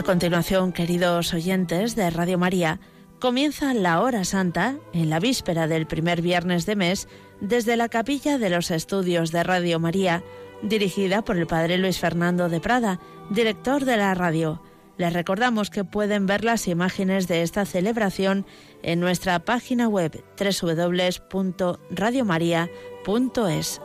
A continuación, queridos oyentes de Radio María, comienza la hora santa en la víspera del primer viernes de mes desde la capilla de los estudios de Radio María, dirigida por el Padre Luis Fernando de Prada, director de la radio. Les recordamos que pueden ver las imágenes de esta celebración en nuestra página web www.radiomaria.es.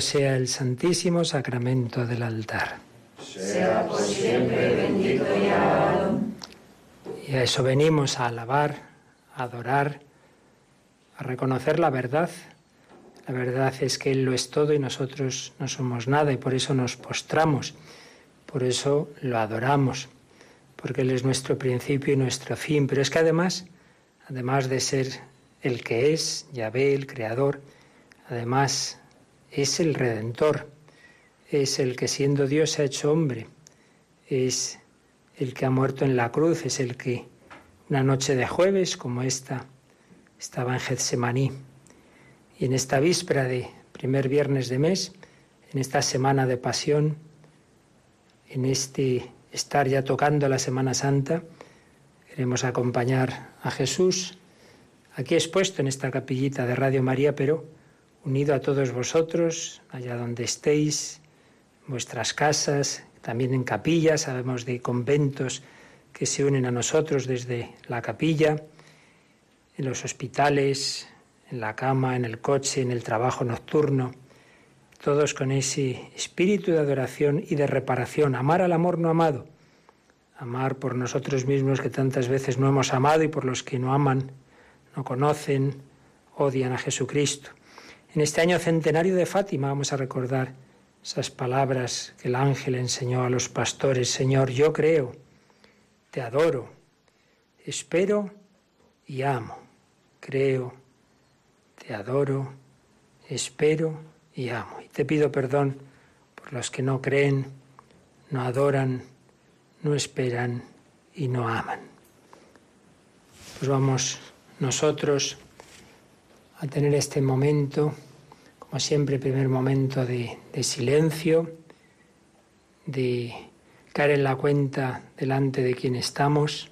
sea el santísimo sacramento del altar. Sea por siempre bendito y alabado. Y a eso venimos a alabar, a adorar, a reconocer la verdad. La verdad es que Él lo es todo y nosotros no somos nada y por eso nos postramos, por eso lo adoramos, porque Él es nuestro principio y nuestro fin. Pero es que además, además de ser el que es, Yahvé, el Creador, además es el Redentor, es el que siendo Dios se ha hecho hombre, es el que ha muerto en la cruz, es el que una noche de jueves como esta estaba en Getsemaní. Y en esta víspera de primer viernes de mes, en esta semana de pasión, en este estar ya tocando la Semana Santa, queremos acompañar a Jesús, aquí expuesto en esta capillita de Radio María, pero unido a todos vosotros, allá donde estéis, en vuestras casas, también en capillas, sabemos de conventos que se unen a nosotros desde la capilla, en los hospitales, en la cama, en el coche, en el trabajo nocturno, todos con ese espíritu de adoración y de reparación, amar al amor no amado, amar por nosotros mismos que tantas veces no hemos amado y por los que no aman, no conocen, odian a Jesucristo. En este año centenario de Fátima vamos a recordar esas palabras que el ángel enseñó a los pastores, Señor, yo creo, te adoro, espero y amo, creo, te adoro, espero y amo. Y te pido perdón por los que no creen, no adoran, no esperan y no aman. Pues vamos nosotros a tener este momento, como siempre, primer momento de, de silencio, de caer en la cuenta delante de quien estamos.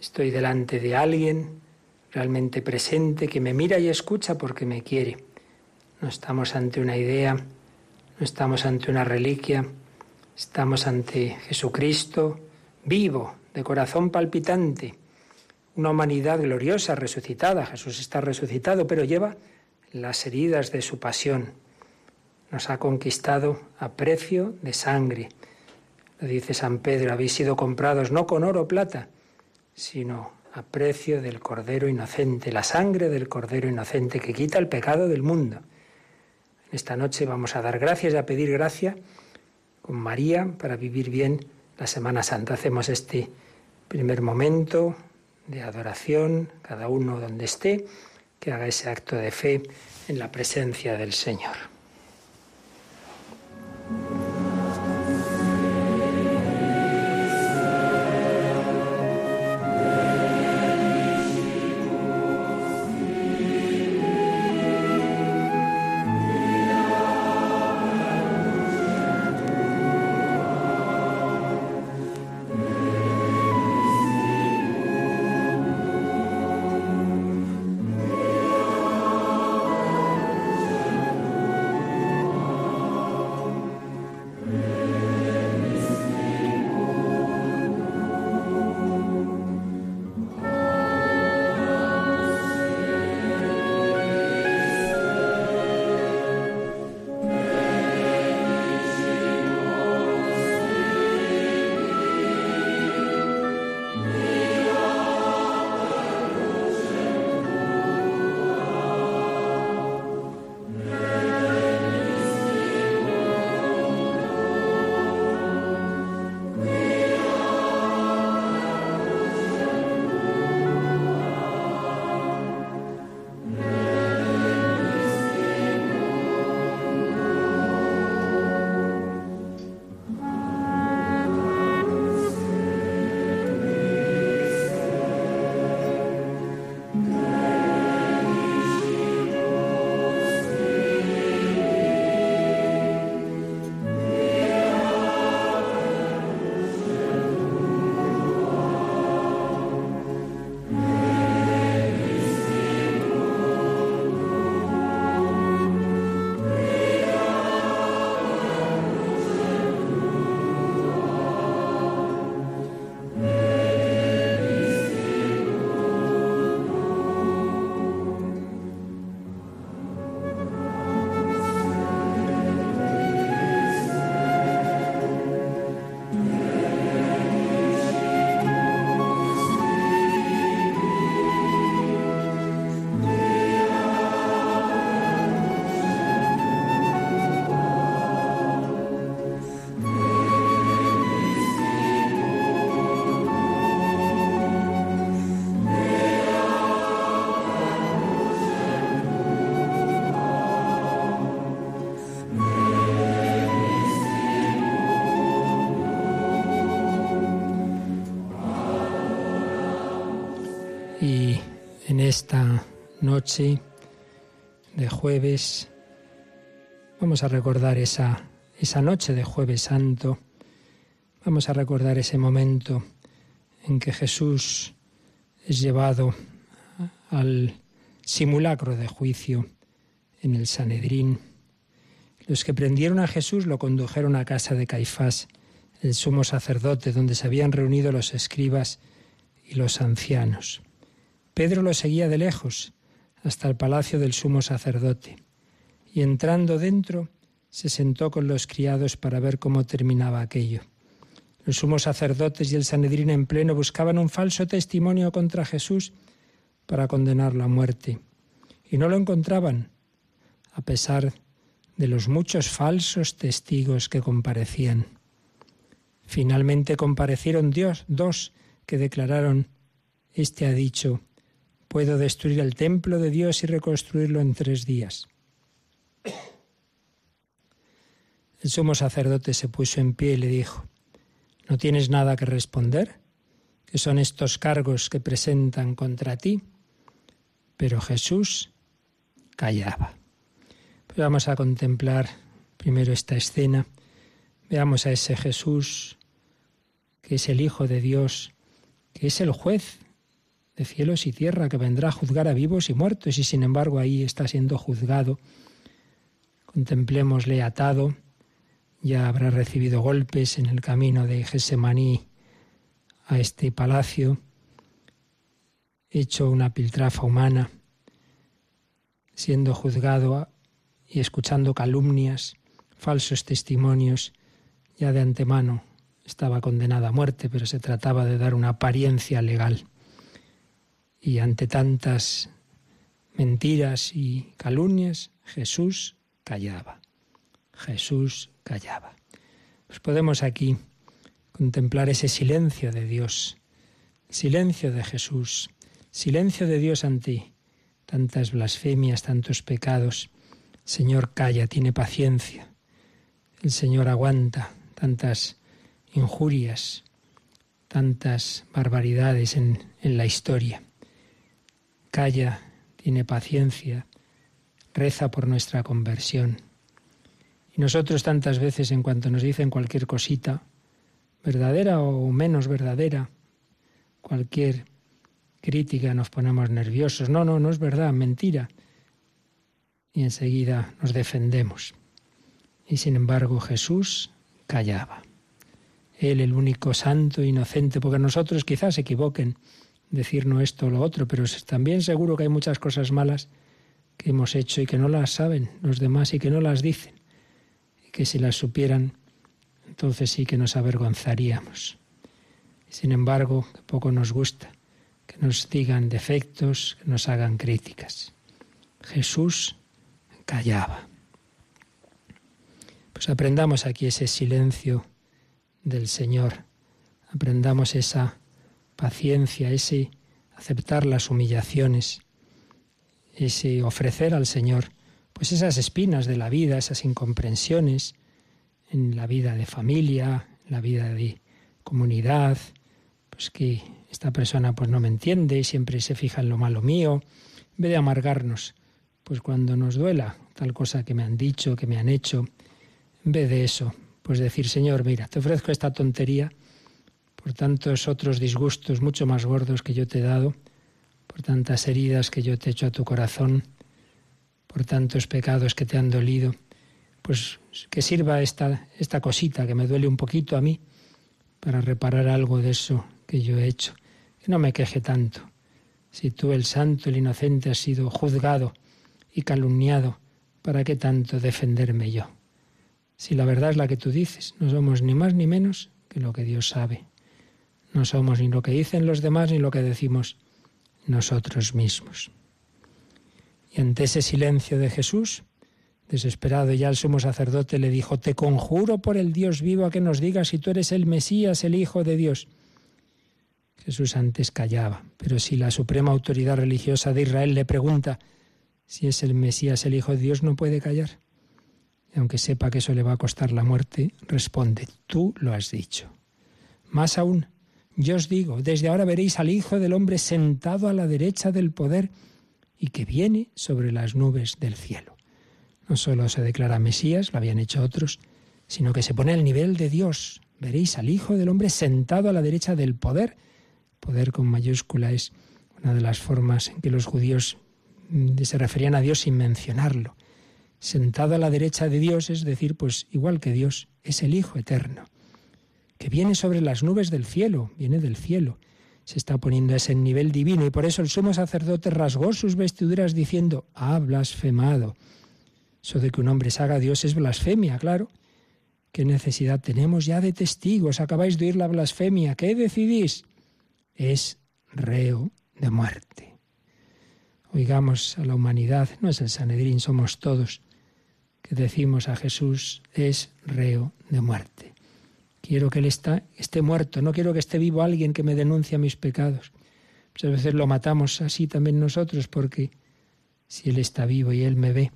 Estoy delante de alguien realmente presente que me mira y escucha porque me quiere. No estamos ante una idea, no estamos ante una reliquia, estamos ante Jesucristo vivo, de corazón palpitante, una humanidad gloriosa, resucitada. Jesús está resucitado, pero lleva las heridas de su pasión. Nos ha conquistado a precio de sangre. Lo dice San Pedro, habéis sido comprados no con oro o plata, sino a precio del Cordero Inocente, la sangre del Cordero Inocente que quita el pecado del mundo. Esta noche vamos a dar gracias y a pedir gracia con María para vivir bien la Semana Santa. Hacemos este primer momento de adoración, cada uno donde esté, que haga ese acto de fe en la presencia del Señor. De jueves vamos a recordar esa, esa noche de jueves santo, vamos a recordar ese momento en que Jesús es llevado al simulacro de juicio en el Sanedrín. Los que prendieron a Jesús lo condujeron a casa de Caifás, el sumo sacerdote, donde se habían reunido los escribas y los ancianos. Pedro lo seguía de lejos hasta el palacio del sumo sacerdote, y entrando dentro se sentó con los criados para ver cómo terminaba aquello. Los sumos sacerdotes y el Sanedrín en pleno buscaban un falso testimonio contra Jesús para condenarlo a muerte, y no lo encontraban, a pesar de los muchos falsos testigos que comparecían. Finalmente comparecieron Dios, dos que declararon, Este ha dicho, puedo destruir el templo de Dios y reconstruirlo en tres días. El sumo sacerdote se puso en pie y le dijo, ¿no tienes nada que responder? ¿Qué son estos cargos que presentan contra ti? Pero Jesús callaba. Pues vamos a contemplar primero esta escena. Veamos a ese Jesús que es el Hijo de Dios, que es el juez de cielos y tierra, que vendrá a juzgar a vivos y muertos, y sin embargo ahí está siendo juzgado. Contemplémosle atado, ya habrá recibido golpes en el camino de Gesemaní a este palacio, hecho una piltrafa humana, siendo juzgado y escuchando calumnias, falsos testimonios, ya de antemano estaba condenada a muerte, pero se trataba de dar una apariencia legal. Y ante tantas mentiras y calumnias, Jesús callaba. Jesús callaba. Pues podemos aquí contemplar ese silencio de Dios, silencio de Jesús, silencio de Dios ante tantas blasfemias, tantos pecados. Señor calla, tiene paciencia. El Señor aguanta tantas injurias, tantas barbaridades en, en la historia. Calla, tiene paciencia, reza por nuestra conversión. Y nosotros tantas veces en cuanto nos dicen cualquier cosita, verdadera o menos verdadera, cualquier crítica nos ponemos nerviosos. No, no, no es verdad, mentira. Y enseguida nos defendemos. Y sin embargo Jesús callaba. Él, el único santo, inocente, porque nosotros quizás se equivoquen decirnos esto o lo otro, pero también seguro que hay muchas cosas malas que hemos hecho y que no las saben los demás y que no las dicen. Y que si las supieran, entonces sí que nos avergonzaríamos. Sin embargo, poco nos gusta que nos digan defectos, que nos hagan críticas. Jesús callaba. Pues aprendamos aquí ese silencio del Señor. Aprendamos esa paciencia, ese aceptar las humillaciones, ese ofrecer al Señor pues esas espinas de la vida, esas incomprensiones en la vida de familia, en la vida de comunidad, pues que esta persona pues no me entiende y siempre se fija en lo malo mío, en vez de amargarnos, pues cuando nos duela tal cosa que me han dicho, que me han hecho, en vez de eso, pues decir, Señor, mira, te ofrezco esta tontería por tantos otros disgustos mucho más gordos que yo te he dado, por tantas heridas que yo te he hecho a tu corazón, por tantos pecados que te han dolido, pues que sirva esta, cosita que me duele un poquito a mí para reparar algo de eso que yo he hecho. Que no me queje tanto. Si tú, el santo, el inocente, has sido juzgado y calumniado, ¿para qué tanto defenderme yo? Si la verdad es la que tú dices, no somos ni más ni menos que lo que Dios sabe. No somos ni lo que dicen los demás ni lo que decimos nosotros mismos. Y ante ese silencio de Jesús, desesperado ya el sumo sacerdote le dijo, Te conjuro por el Dios vivo a que nos digas si tú eres el Mesías, el Hijo de Dios. Jesús antes callaba, pero si la suprema autoridad religiosa de Israel le pregunta si es el Mesías, el Hijo de Dios, no puede callar y aunque sepa que eso le va a costar la muerte, responde, tú lo has dicho. Más aún, yo os digo, desde ahora veréis al Hijo del Hombre sentado a la derecha del poder y que viene sobre las nubes del cielo. No solo se declara Mesías, lo habían hecho otros, sino que se pone al nivel de Dios. Veréis al Hijo del Hombre sentado a la derecha del poder. Poder con mayúscula es una de las formas en que los judíos mm, se referían a Dios sin mencionarlo sentado a la derecha de Dios, es decir, pues igual que Dios, es el Hijo eterno, que viene sobre las nubes del cielo, viene del cielo, se está poniendo a ese nivel divino y por eso el sumo sacerdote rasgó sus vestiduras diciendo, ha blasfemado. Eso de que un hombre se haga Dios es blasfemia, claro. ¿Qué necesidad tenemos ya de testigos? Acabáis de oír la blasfemia. ¿Qué decidís? Es reo de muerte. Oigamos a la humanidad, no es el Sanedrín, somos todos, que decimos a Jesús, es reo de muerte. Quiero que Él está, esté muerto, no quiero que esté vivo alguien que me denuncie mis pecados. Muchas veces lo matamos así también nosotros porque si Él está vivo y Él me ve,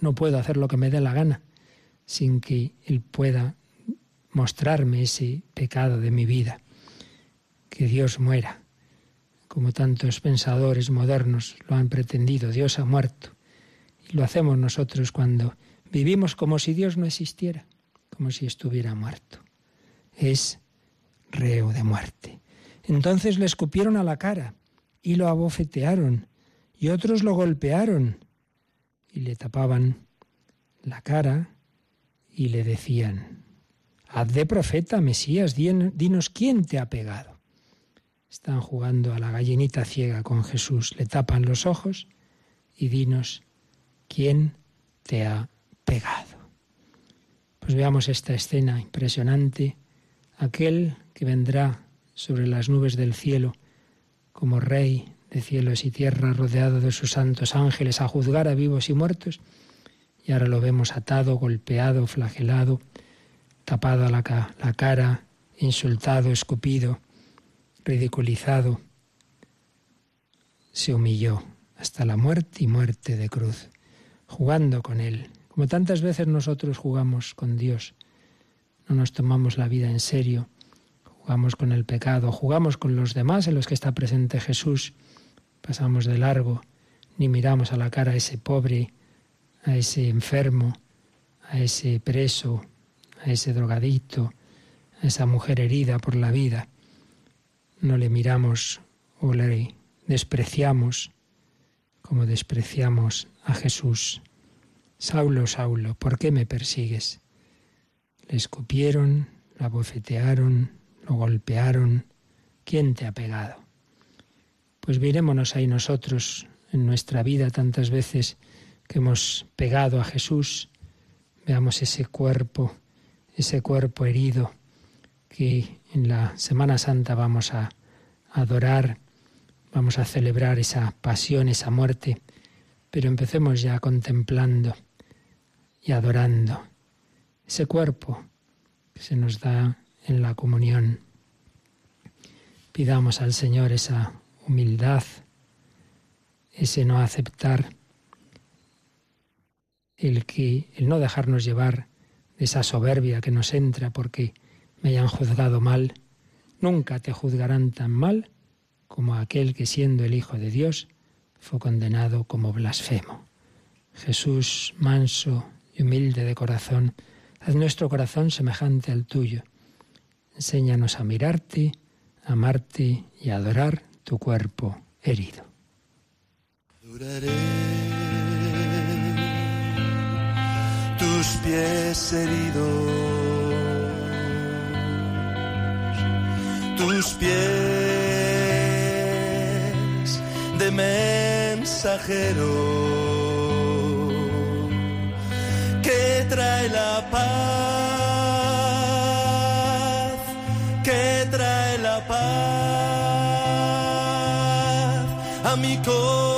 no puedo hacer lo que me dé la gana sin que Él pueda mostrarme ese pecado de mi vida. Que Dios muera, como tantos pensadores modernos lo han pretendido. Dios ha muerto. Y lo hacemos nosotros cuando vivimos como si Dios no existiera como si estuviera muerto. Es reo de muerte. Entonces le escupieron a la cara y lo abofetearon y otros lo golpearon y le tapaban la cara y le decían, Haz de profeta, Mesías, dinos quién te ha pegado. Están jugando a la gallinita ciega con Jesús, le tapan los ojos y dinos quién te ha pegado. Pues veamos esta escena impresionante, aquel que vendrá sobre las nubes del cielo como rey de cielos y tierra, rodeado de sus santos ángeles, a juzgar a vivos y muertos. Y ahora lo vemos atado, golpeado, flagelado, tapado a la, la cara, insultado, escupido, ridiculizado. Se humilló hasta la muerte y muerte de cruz, jugando con él, como tantas veces nosotros jugamos con Dios, no nos tomamos la vida en serio, jugamos con el pecado, jugamos con los demás en los que está presente Jesús, pasamos de largo, ni miramos a la cara a ese pobre, a ese enfermo, a ese preso, a ese drogadito, a esa mujer herida por la vida. No le miramos o le despreciamos como despreciamos a Jesús. Saulo, Saulo, ¿por qué me persigues? Le escupieron, la bofetearon, lo golpearon. ¿Quién te ha pegado? Pues mirémonos ahí nosotros en nuestra vida tantas veces que hemos pegado a Jesús. Veamos ese cuerpo, ese cuerpo herido que en la Semana Santa vamos a adorar, vamos a celebrar esa pasión, esa muerte, pero empecemos ya contemplando y adorando ese cuerpo que se nos da en la comunión. Pidamos al Señor esa humildad, ese no aceptar, el que el no dejarnos llevar de esa soberbia que nos entra porque me hayan juzgado mal. Nunca te juzgarán tan mal como aquel que siendo el Hijo de Dios fue condenado como blasfemo. Jesús manso y humilde de corazón, haz nuestro corazón semejante al tuyo. Enséñanos a mirarte, amarte y adorar tu cuerpo herido. tus pies heridos, tus pies de mensajero a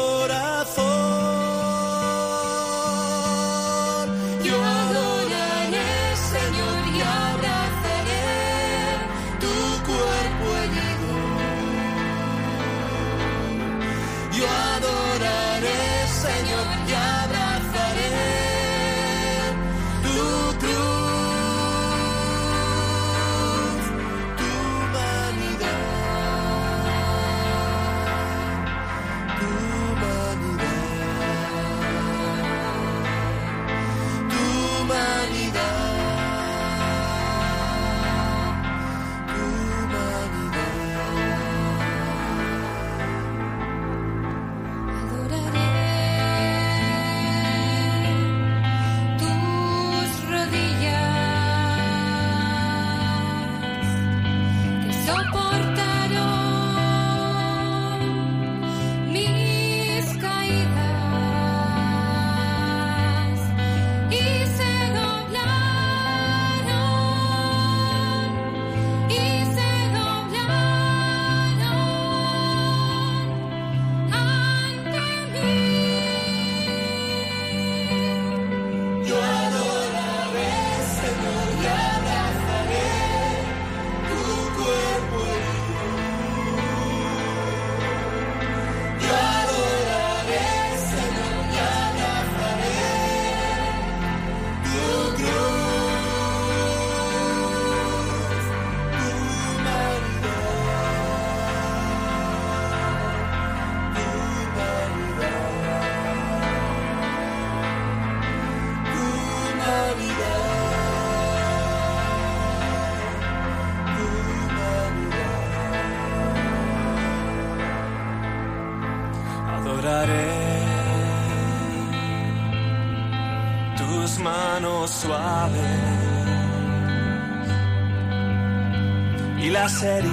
suaves y las heridas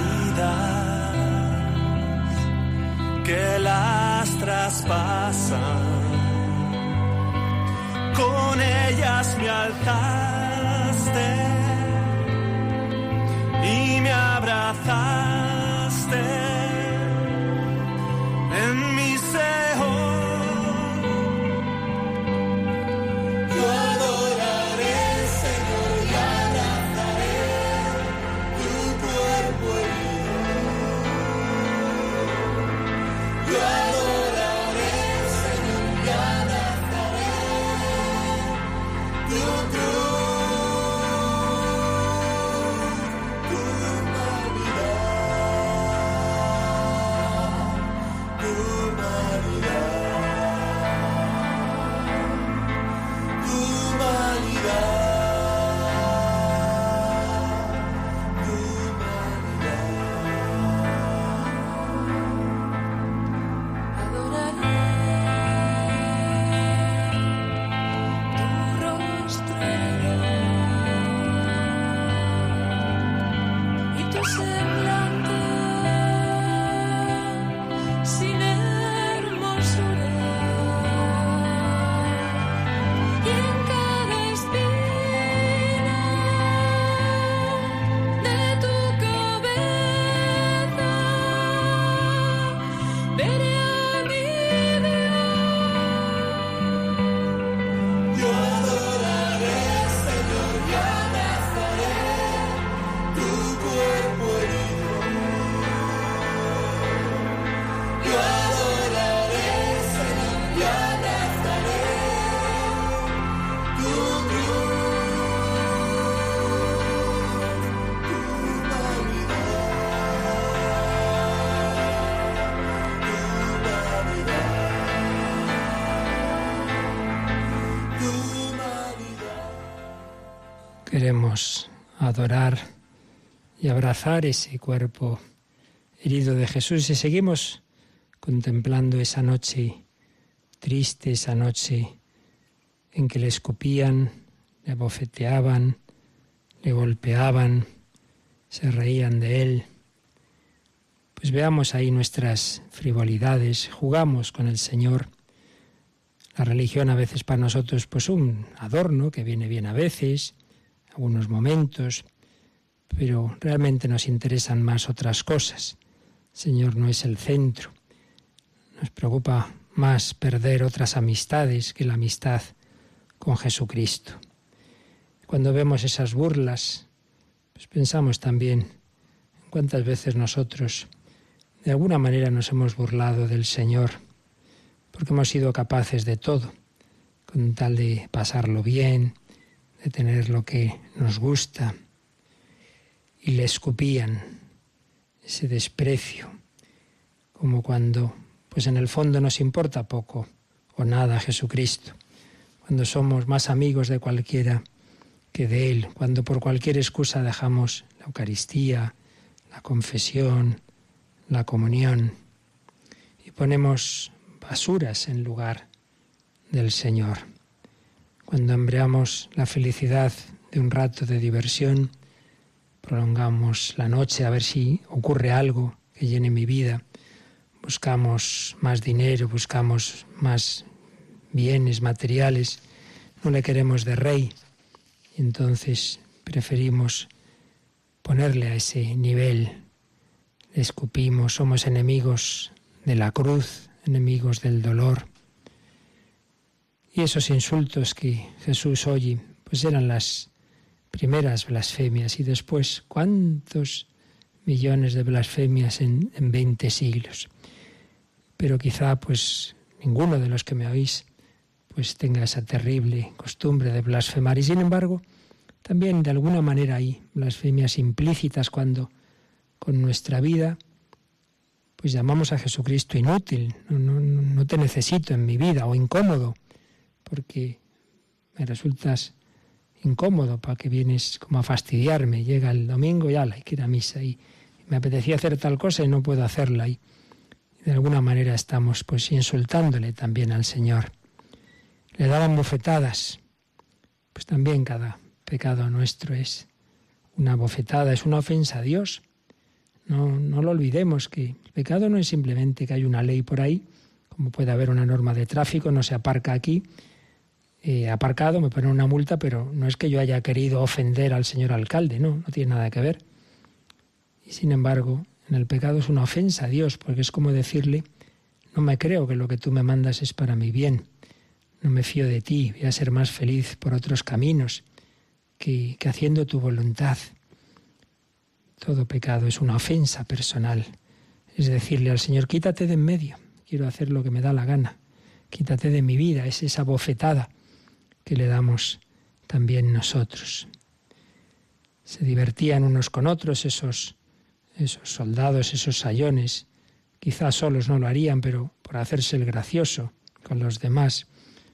Queremos adorar y abrazar ese cuerpo herido de Jesús y seguimos contemplando esa noche triste, esa noche en que le escupían, le bofeteaban, le golpeaban, se reían de él. Pues veamos ahí nuestras frivolidades, jugamos con el Señor. La religión a veces para nosotros pues un adorno que viene bien a veces, algunos momentos, pero realmente nos interesan más otras cosas. El Señor no es el centro. Nos preocupa más perder otras amistades que la amistad con Jesucristo. Cuando vemos esas burlas, pues pensamos también en cuántas veces nosotros de alguna manera nos hemos burlado del Señor, porque hemos sido capaces de todo, con tal de pasarlo bien, de tener lo que nos gusta, y le escupían ese desprecio, como cuando, pues en el fondo nos importa poco o nada Jesucristo, cuando somos más amigos de cualquiera que de Él, cuando por cualquier excusa dejamos la Eucaristía, la confesión, la comunión, y ponemos basuras en lugar del Señor cuando hambreamos la felicidad de un rato de diversión, prolongamos la noche a ver si ocurre algo que llene mi vida, buscamos más dinero, buscamos más bienes materiales, no le queremos de rey, entonces preferimos ponerle a ese nivel, le escupimos, somos enemigos de la cruz, enemigos del dolor, y esos insultos que Jesús oye, pues eran las primeras blasfemias. Y después cuántos millones de blasfemias en, en 20 siglos. Pero quizá pues ninguno de los que me oís pues tenga esa terrible costumbre de blasfemar. Y sin embargo también de alguna manera hay blasfemias implícitas cuando con nuestra vida pues llamamos a Jesucristo inútil, no, no, no te necesito en mi vida o incómodo porque me resultas incómodo para que vienes como a fastidiarme. Llega el domingo y ala, hay que ir a misa y me apetecía hacer tal cosa y no puedo hacerla. Y de alguna manera estamos pues insultándole también al Señor. Le daban bofetadas Pues también cada pecado nuestro es una bofetada, es una ofensa a Dios. No, no lo olvidemos, que el pecado no es simplemente que hay una ley por ahí, como puede haber una norma de tráfico, no se aparca aquí, he aparcado, me ponen una multa, pero no es que yo haya querido ofender al señor alcalde, no, no tiene nada que ver. Y sin embargo, en el pecado es una ofensa a Dios, porque es como decirle, no me creo que lo que tú me mandas es para mi bien, no me fío de ti, voy a ser más feliz por otros caminos que, que haciendo tu voluntad. Todo pecado es una ofensa personal, es decirle al Señor, quítate de en medio, quiero hacer lo que me da la gana, quítate de mi vida, es esa bofetada que le damos también nosotros. Se divertían unos con otros esos, esos soldados, esos sayones. Quizás solos no lo harían, pero por hacerse el gracioso con los demás.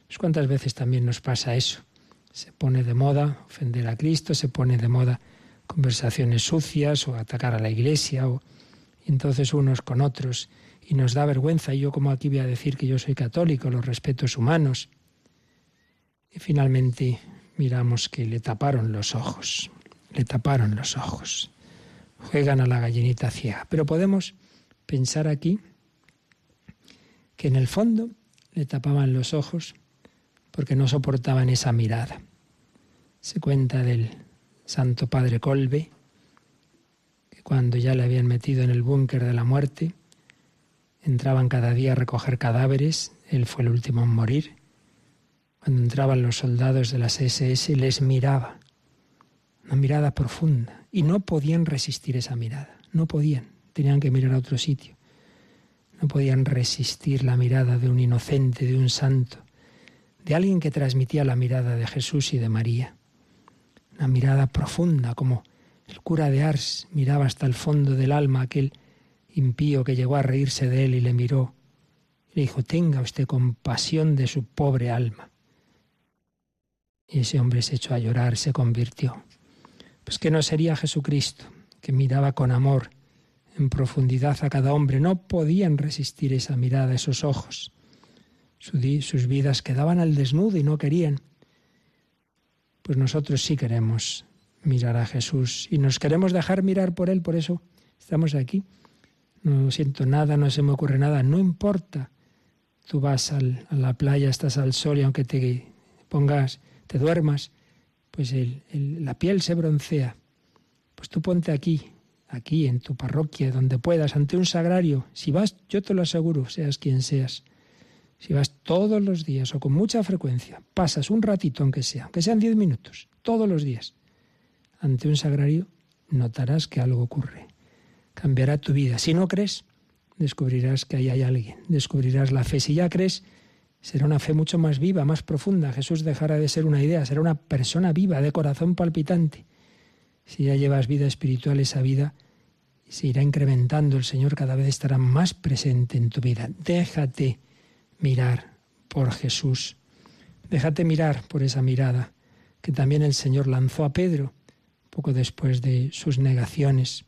Pues cuántas veces también nos pasa eso. Se pone de moda ofender a Cristo, se pone de moda conversaciones sucias o atacar a la iglesia, o, entonces unos con otros, y nos da vergüenza. Y yo como aquí voy a decir que yo soy católico, los respetos humanos. Y finalmente miramos que le taparon los ojos, le taparon los ojos. Juegan a la gallinita ciega. Pero podemos pensar aquí que en el fondo le tapaban los ojos porque no soportaban esa mirada. Se cuenta del Santo Padre Colbe, que cuando ya le habían metido en el búnker de la muerte, entraban cada día a recoger cadáveres, él fue el último en morir, cuando entraban los soldados de las SS, les miraba, una mirada profunda, y no podían resistir esa mirada, no podían, tenían que mirar a otro sitio, no podían resistir la mirada de un inocente, de un santo, de alguien que transmitía la mirada de Jesús y de María, una mirada profunda, como el cura de Ars miraba hasta el fondo del alma aquel impío que llegó a reírse de él y le miró. Le dijo, tenga usted compasión de su pobre alma. Y ese hombre se echó a llorar, se convirtió. Pues que no sería Jesucristo, que miraba con amor, en profundidad a cada hombre. No podían resistir esa mirada, esos ojos. Sus vidas quedaban al desnudo y no querían. Pues nosotros sí queremos mirar a Jesús y nos queremos dejar mirar por Él, por eso estamos aquí. No siento nada, no se me ocurre nada, no importa. Tú vas a la playa, estás al sol y aunque te pongas te duermas, pues la piel se broncea. Pues tú ponte aquí, aquí en tu parroquia, donde puedas, ante un sagrario. Si vas, yo te lo aseguro, seas quien seas. Si vas todos los días o con mucha frecuencia, pasas un ratito aunque sea, aunque sean diez minutos, todos los días, ante un sagrario, notarás que algo ocurre. Cambiará tu vida. Si no crees, descubrirás que ahí hay alguien. Descubrirás la fe. Si ya crees, será una fe mucho más viva, más profunda. Jesús dejará de ser una idea, será una persona viva, de corazón palpitante. Si ya llevas vida espiritual, esa vida se irá incrementando, el Señor cada vez estará más presente en tu vida. Déjate mirar por Jesús. Déjate mirar por esa mirada que también el Señor lanzó a Pedro poco después de sus negaciones.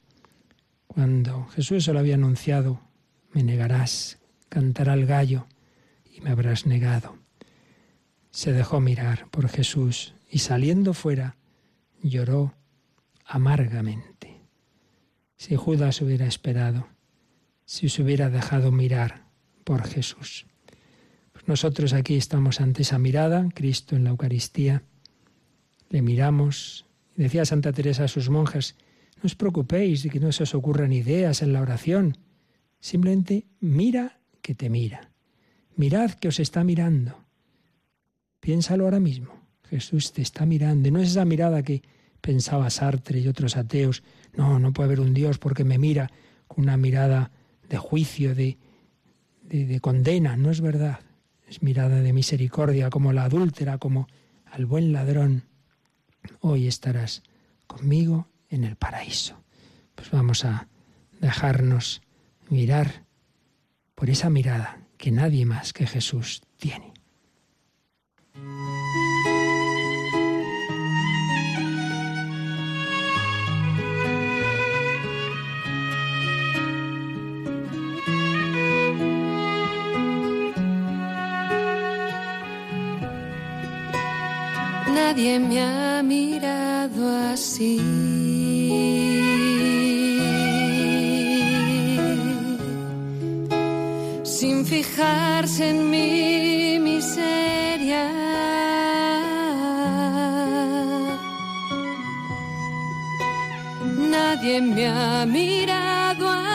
Cuando Jesús se lo había anunciado, me negarás, cantará el gallo y me habrás negado. Se dejó mirar por Jesús y saliendo fuera lloró amargamente. Si Judas hubiera esperado, si se hubiera dejado mirar por Jesús. Pues nosotros aquí estamos ante esa mirada, Cristo en la Eucaristía, le miramos. Decía Santa Teresa a sus monjas, no os preocupéis de que no se os ocurran ideas en la oración, simplemente mira que te mira. Mirad que os está mirando. Piénsalo ahora mismo. Jesús te está mirando. Y no es esa mirada que pensaba Sartre y otros ateos. No, no puede haber un Dios porque me mira con una mirada de juicio, de, de, de condena. No es verdad. Es mirada de misericordia, como la adúltera, como al buen ladrón. Hoy estarás conmigo en el paraíso. Pues vamos a dejarnos mirar por esa mirada que nadie más que Jesús tiene. Nadie me ha mirado así. sin fijarse en mi miseria. Nadie me ha mirado a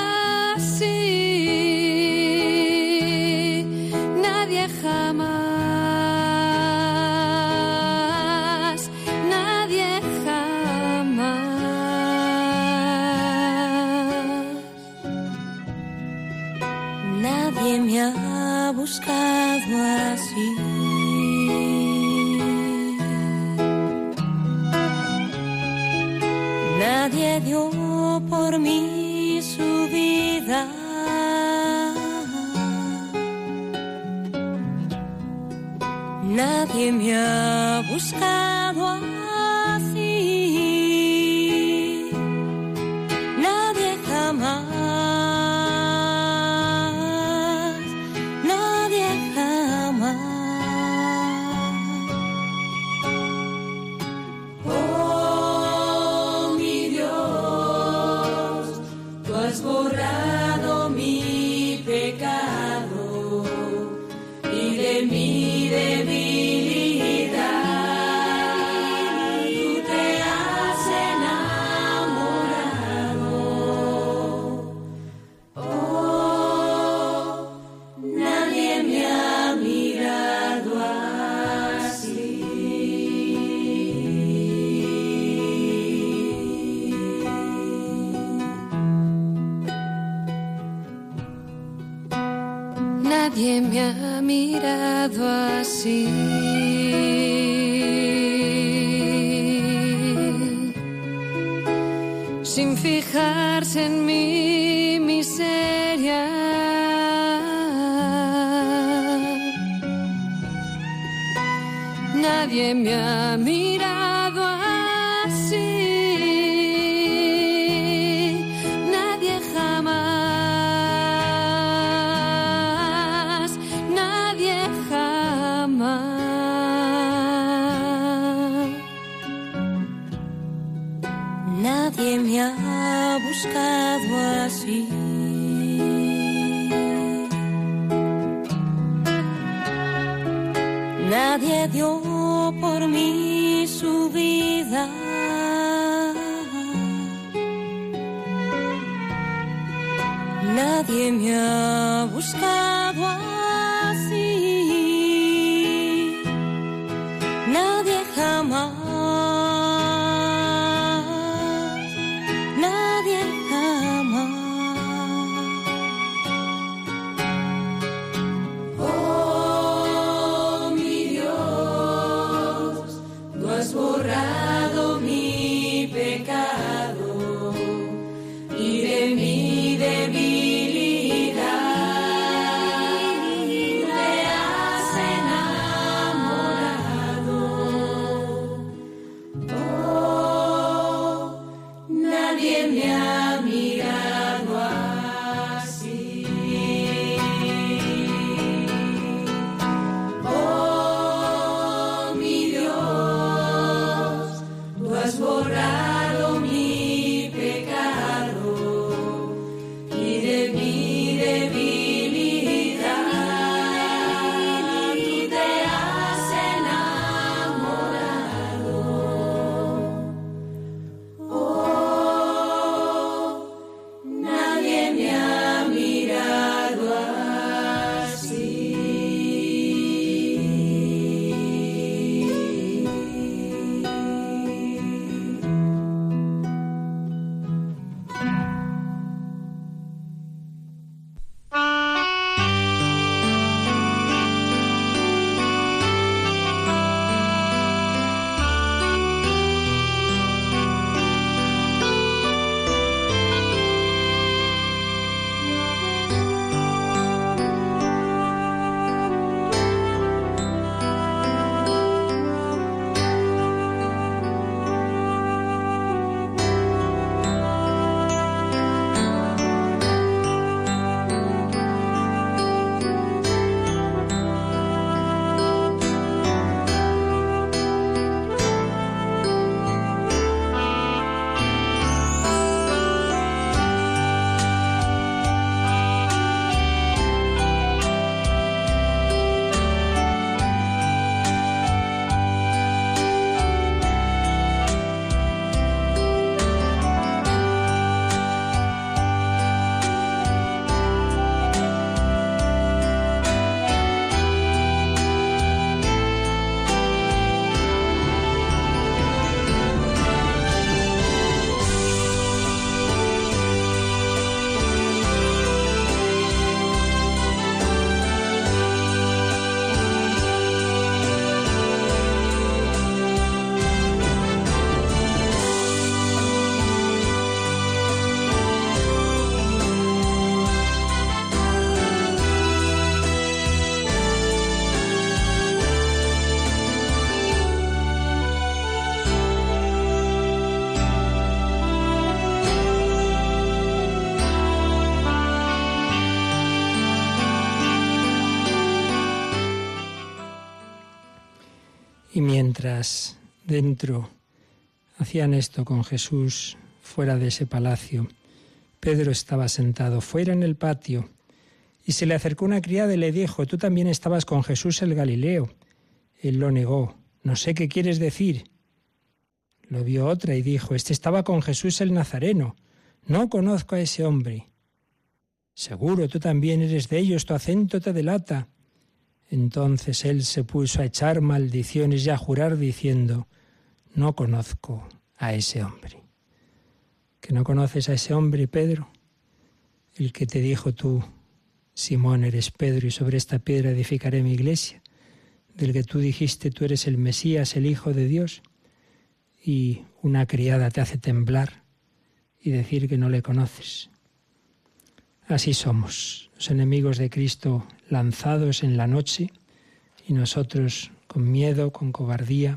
adiós. Mientras dentro hacían esto con Jesús fuera de ese palacio, Pedro estaba sentado fuera en el patio y se le acercó una criada y le dijo, tú también estabas con Jesús el Galileo. Él lo negó, no sé qué quieres decir. Lo vio otra y dijo, este estaba con Jesús el Nazareno. No conozco a ese hombre. Seguro, tú también eres de ellos, tu acento te delata. Entonces él se puso a echar maldiciones y a jurar diciendo, no conozco a ese hombre. ¿Que no conoces a ese hombre, Pedro? El que te dijo tú, Simón eres Pedro, y sobre esta piedra edificaré mi iglesia, del que tú dijiste tú eres el Mesías, el Hijo de Dios, y una criada te hace temblar y decir que no le conoces. Así somos, los enemigos de Cristo lanzados en la noche y nosotros con miedo, con cobardía.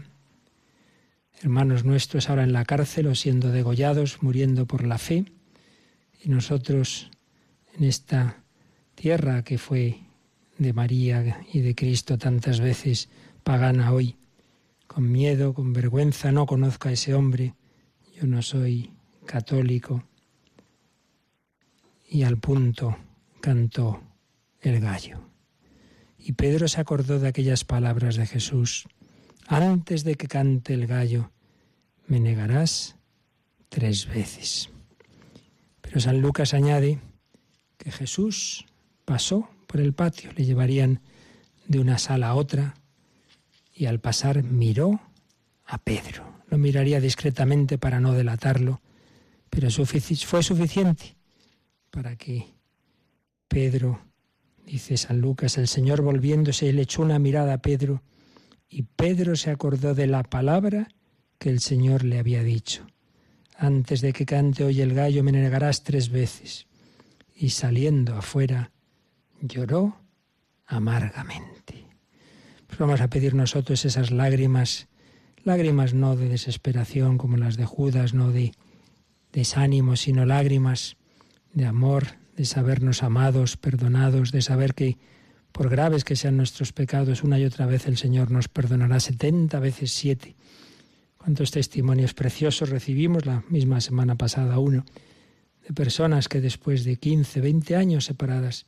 Hermanos nuestros ahora en la cárcel o siendo degollados, muriendo por la fe, y nosotros en esta tierra que fue de María y de Cristo tantas veces pagana hoy, con miedo, con vergüenza, no conozco a ese hombre, yo no soy católico, y al punto cantó el gallo. Y Pedro se acordó de aquellas palabras de Jesús. Antes de que cante el gallo, me negarás tres veces. Pero San Lucas añade que Jesús pasó por el patio, le llevarían de una sala a otra y al pasar miró a Pedro. Lo miraría discretamente para no delatarlo, pero fue suficiente para que Pedro, dice San Lucas, el Señor volviéndose le echó una mirada a Pedro y Pedro se acordó de la palabra que el Señor le había dicho. Antes de que cante hoy el gallo me negarás tres veces. Y saliendo afuera, lloró amargamente. Pues vamos a pedir nosotros esas lágrimas, lágrimas no de desesperación como las de Judas, no de desánimo, sino lágrimas de amor, de sabernos amados, perdonados, de saber que por graves que sean nuestros pecados, una y otra vez el Señor nos perdonará setenta veces siete. Cuántos testimonios preciosos recibimos la misma semana pasada uno de personas que después de 15, 20 años separadas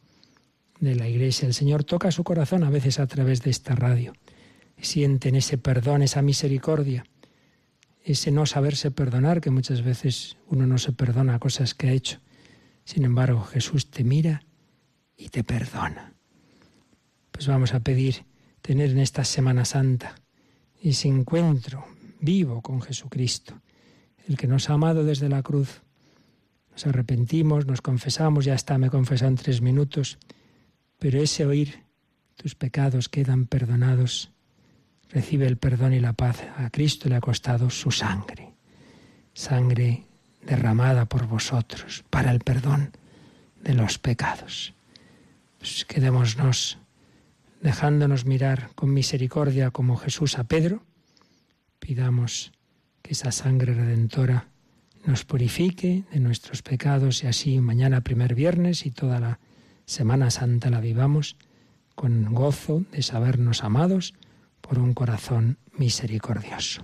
de la iglesia, el Señor toca su corazón a veces a través de esta radio. Sienten ese perdón, esa misericordia, ese no saberse perdonar, que muchas veces uno no se perdona cosas que ha hecho. Sin embargo, Jesús te mira y te perdona. Pues vamos a pedir tener en esta Semana Santa ese encuentro vivo con Jesucristo, el que nos ha amado desde la cruz. Nos arrepentimos, nos confesamos, ya está, me confesado en tres minutos, pero ese oír, tus pecados quedan perdonados, recibe el perdón y la paz. A Cristo le ha costado su sangre, sangre derramada por vosotros para el perdón de los pecados. Pues quedémonos dejándonos mirar con misericordia como Jesús a Pedro, pidamos que esa sangre redentora nos purifique de nuestros pecados y así mañana primer viernes y toda la Semana Santa la vivamos con gozo de sabernos amados por un corazón misericordioso.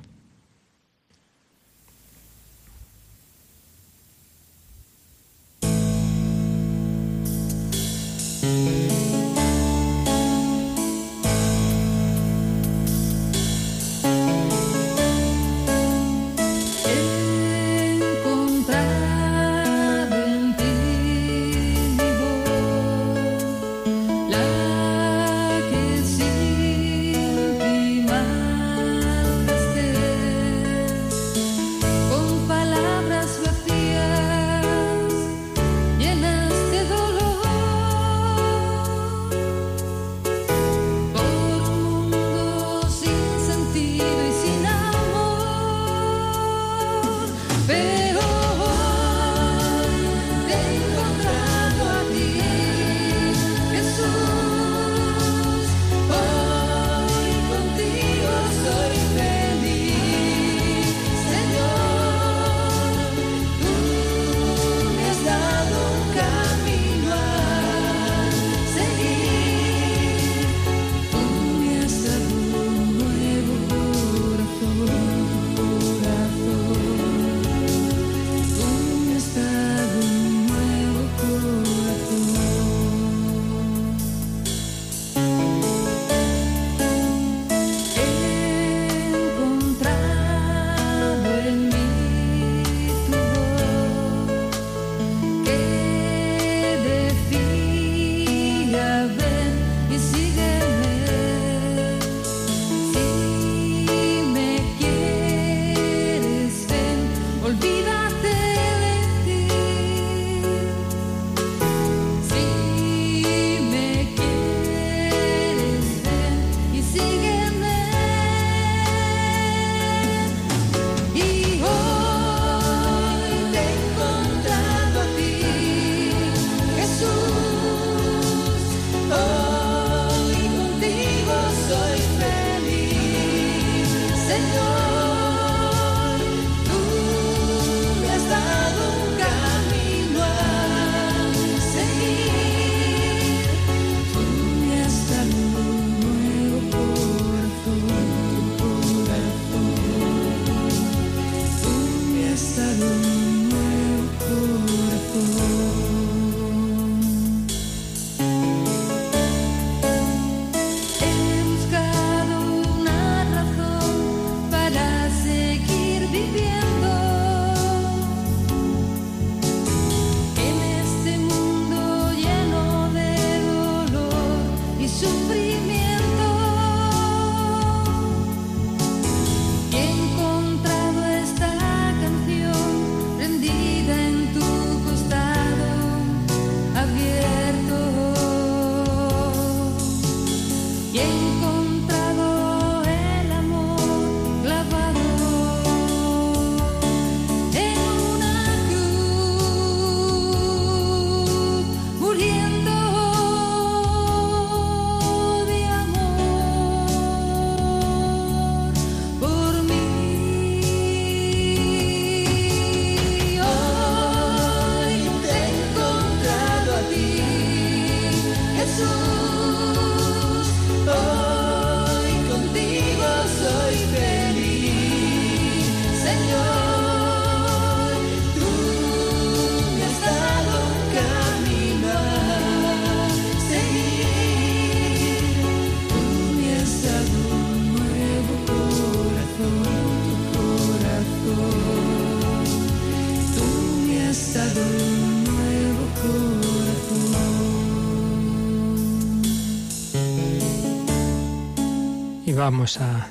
Vamos a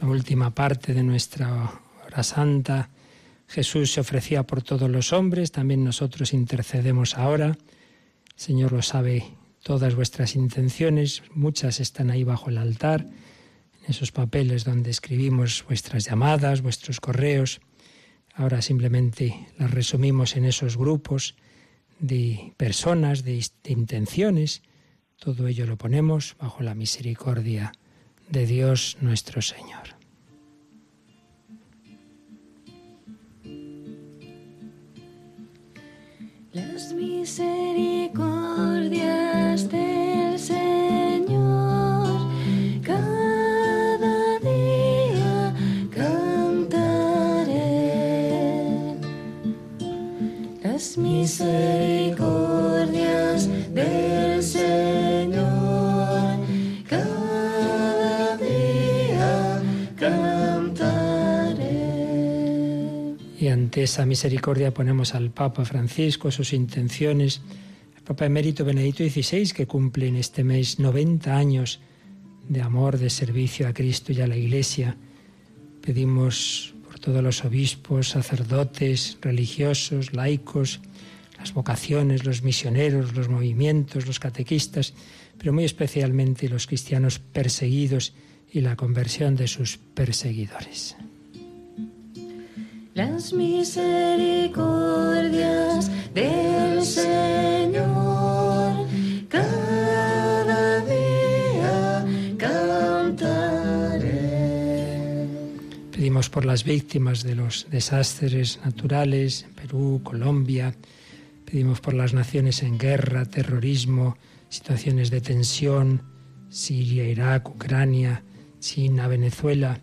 la última parte de nuestra hora santa. Jesús se ofrecía por todos los hombres, también nosotros intercedemos ahora. El Señor lo sabe todas vuestras intenciones, muchas están ahí bajo el altar, en esos papeles donde escribimos vuestras llamadas, vuestros correos. Ahora simplemente las resumimos en esos grupos de personas, de, de intenciones. Todo ello lo ponemos bajo la misericordia de Dios nuestro Señor. Las misericordias del Señor cada día cantaré. Las misericordias del ante esa misericordia ponemos al Papa Francisco, sus intenciones, al Papa Emérito Benedicto XVI, que cumple en este mes 90 años de amor, de servicio a Cristo y a la Iglesia. Pedimos por todos los obispos, sacerdotes, religiosos, laicos, las vocaciones, los misioneros, los movimientos, los catequistas, pero muy especialmente los cristianos perseguidos y la conversión de sus perseguidores. Las misericordias del Señor cada día cantaré. Pedimos por las víctimas de los desastres naturales Perú, Colombia. Pedimos por las naciones en guerra, terrorismo, situaciones de tensión, Siria, Irak, Ucrania, China, Venezuela.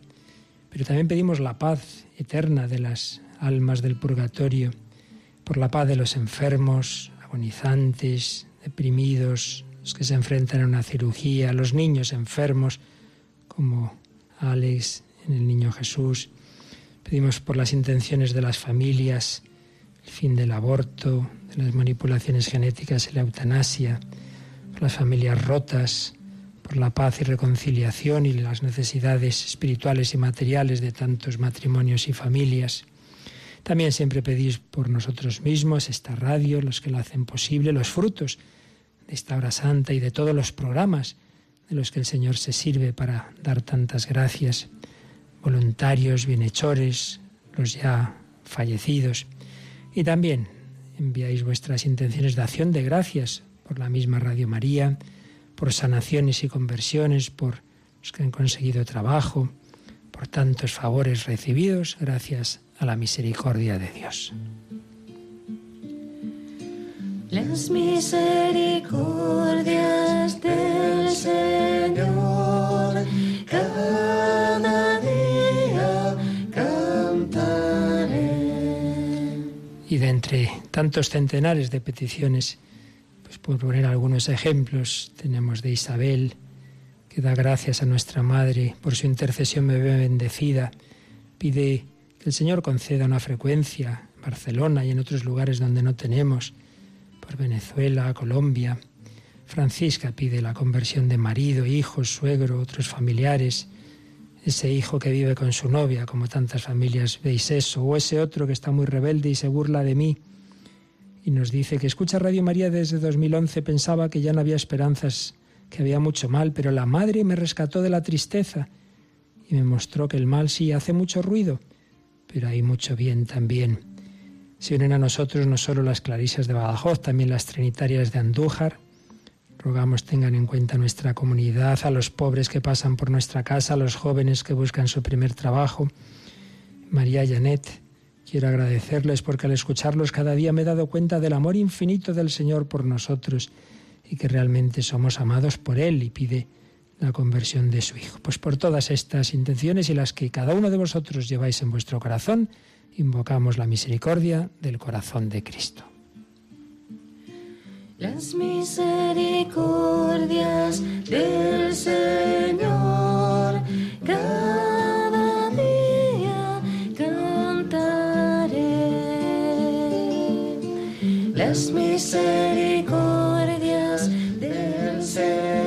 Pero también pedimos la paz eterna de las almas del purgatorio, por la paz de los enfermos, agonizantes, deprimidos, los que se enfrentan a una cirugía, los niños enfermos, como Alex en el Niño Jesús. Pedimos por las intenciones de las familias, el fin del aborto, de las manipulaciones genéticas y la eutanasia, por las familias rotas, por la paz y reconciliación y las necesidades espirituales y materiales de tantos matrimonios y familias. También siempre pedís por nosotros mismos, esta radio, los que lo hacen posible, los frutos de esta hora santa y de todos los programas de los que el Señor se sirve para dar tantas gracias, voluntarios, bienhechores, los ya fallecidos. Y también enviáis vuestras intenciones de acción de gracias por la misma Radio María, por sanaciones y conversiones, por los que han conseguido trabajo, por tantos favores recibidos gracias a la misericordia de Dios. Las misericordias del Señor cada día cantaré. Y de entre tantos centenares de peticiones, por poner algunos ejemplos, tenemos de Isabel, que da gracias a nuestra Madre, por su intercesión me ve bendecida, pide que el Señor conceda una frecuencia en Barcelona y en otros lugares donde no tenemos, por Venezuela, Colombia. Francisca pide la conversión de marido, hijos, suegro, otros familiares, ese hijo que vive con su novia, como tantas familias veis eso, o ese otro que está muy rebelde y se burla de mí. Y nos dice que escucha Radio María desde 2011, pensaba que ya no había esperanzas, que había mucho mal, pero la madre me rescató de la tristeza y me mostró que el mal sí hace mucho ruido, pero hay mucho bien también. Se unen a nosotros no solo las clarisas de Badajoz, también las trinitarias de Andújar. Rogamos tengan en cuenta nuestra comunidad, a los pobres que pasan por nuestra casa, a los jóvenes que buscan su primer trabajo. María Janet, quiero agradecerles porque al escucharlos cada día me he dado cuenta del amor infinito del Señor por nosotros y que realmente somos amados por Él y pide la conversión de su Hijo. Pues por todas estas intenciones y las que cada uno de vosotros lleváis en vuestro corazón, invocamos la misericordia del corazón de Cristo. Las misericordias del Señor Misericordias del Señor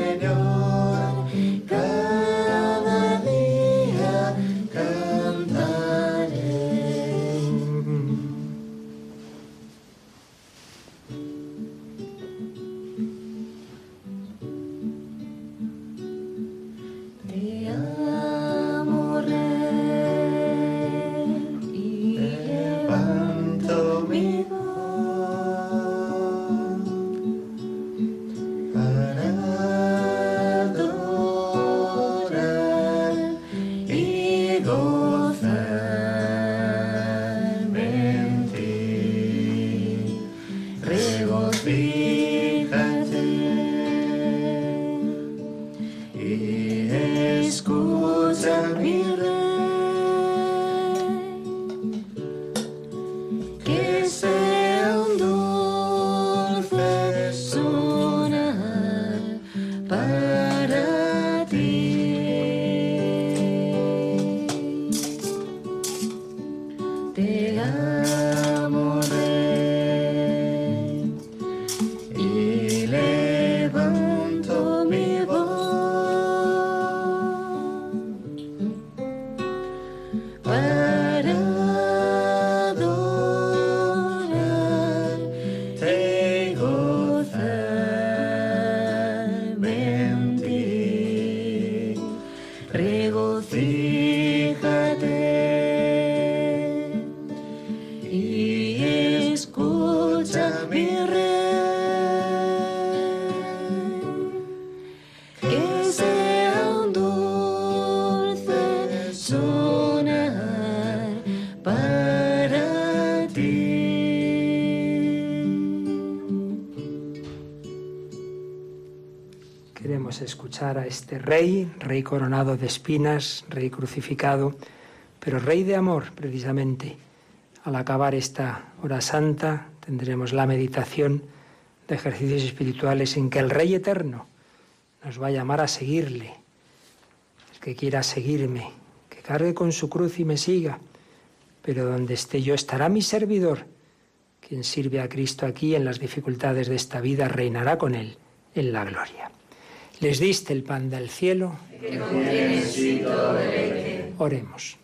a este rey, rey coronado de espinas, rey crucificado, pero rey de amor, precisamente. Al acabar esta hora santa tendremos la meditación de ejercicios espirituales en que el Rey eterno nos va a llamar a seguirle. El que quiera seguirme, que cargue con su cruz y me siga. Pero donde esté yo estará mi servidor. Quien sirve a Cristo aquí en las dificultades de esta vida reinará con él en la gloria. Les diste el pan del cielo. Oremos.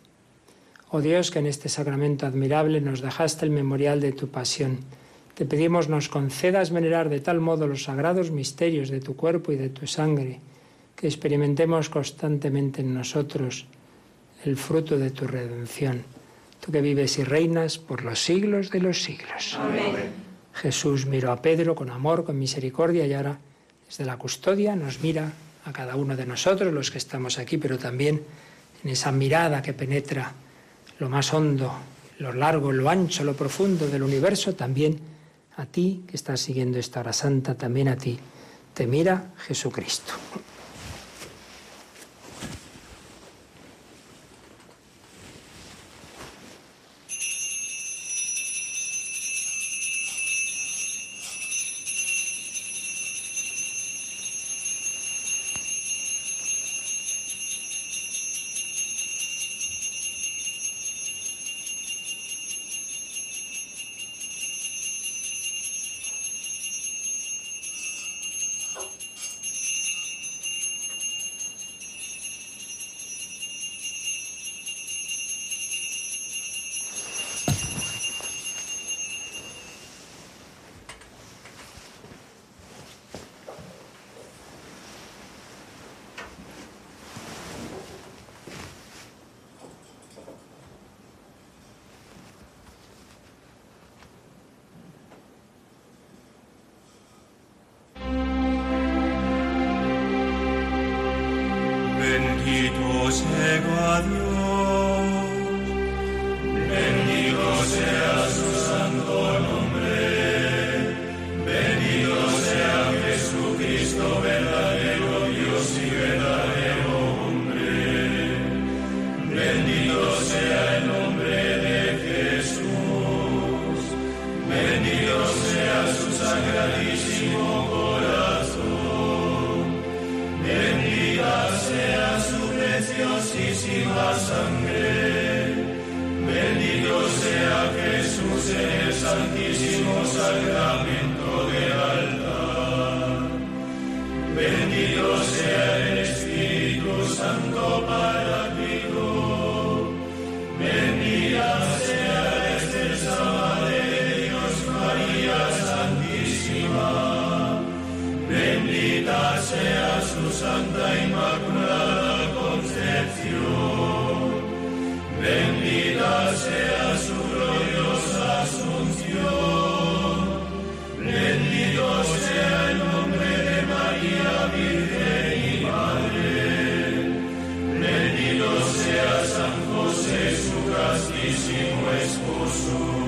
Oh Dios, que en este sacramento admirable nos dejaste el memorial de tu pasión. Te pedimos nos concedas venerar de tal modo los sagrados misterios de tu cuerpo y de tu sangre, que experimentemos constantemente en nosotros el fruto de tu redención. Tú que vives y reinas por los siglos de los siglos. Amén. Jesús miró a Pedro con amor, con misericordia y ahora desde la custodia nos mira a cada uno de nosotros, los que estamos aquí, pero también en esa mirada que penetra lo más hondo, lo largo, lo ancho, lo profundo del universo, también a ti que estás siguiendo esta hora santa, también a ti te mira Jesucristo. nosso.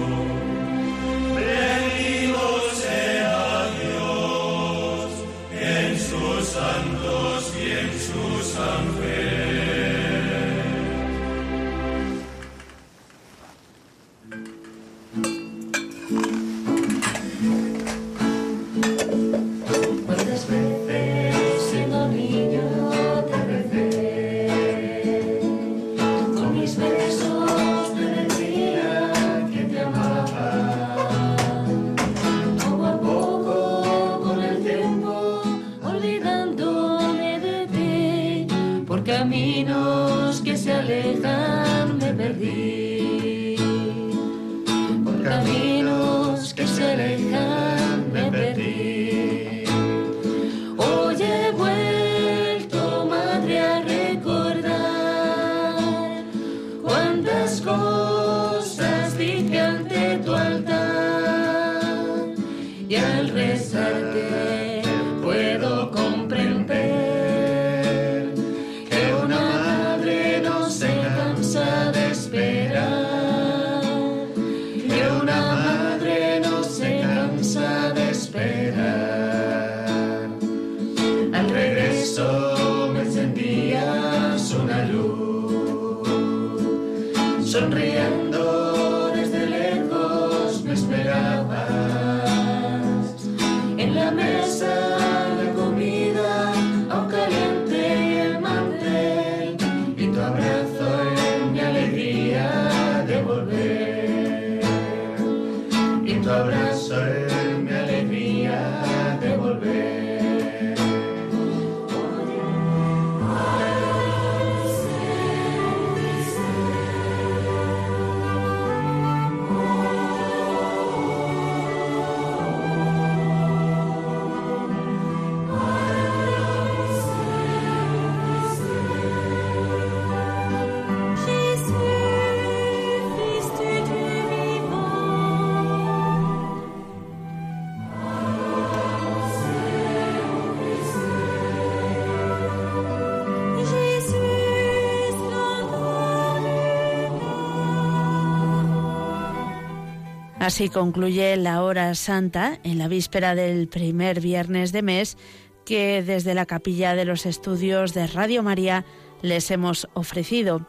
Así concluye la hora santa en la víspera del primer viernes de mes que desde la capilla de los estudios de Radio María les hemos ofrecido.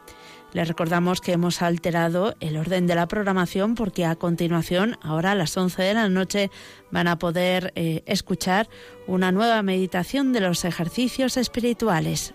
Les recordamos que hemos alterado el orden de la programación porque a continuación, ahora a las 11 de la noche, van a poder eh, escuchar una nueva meditación de los ejercicios espirituales.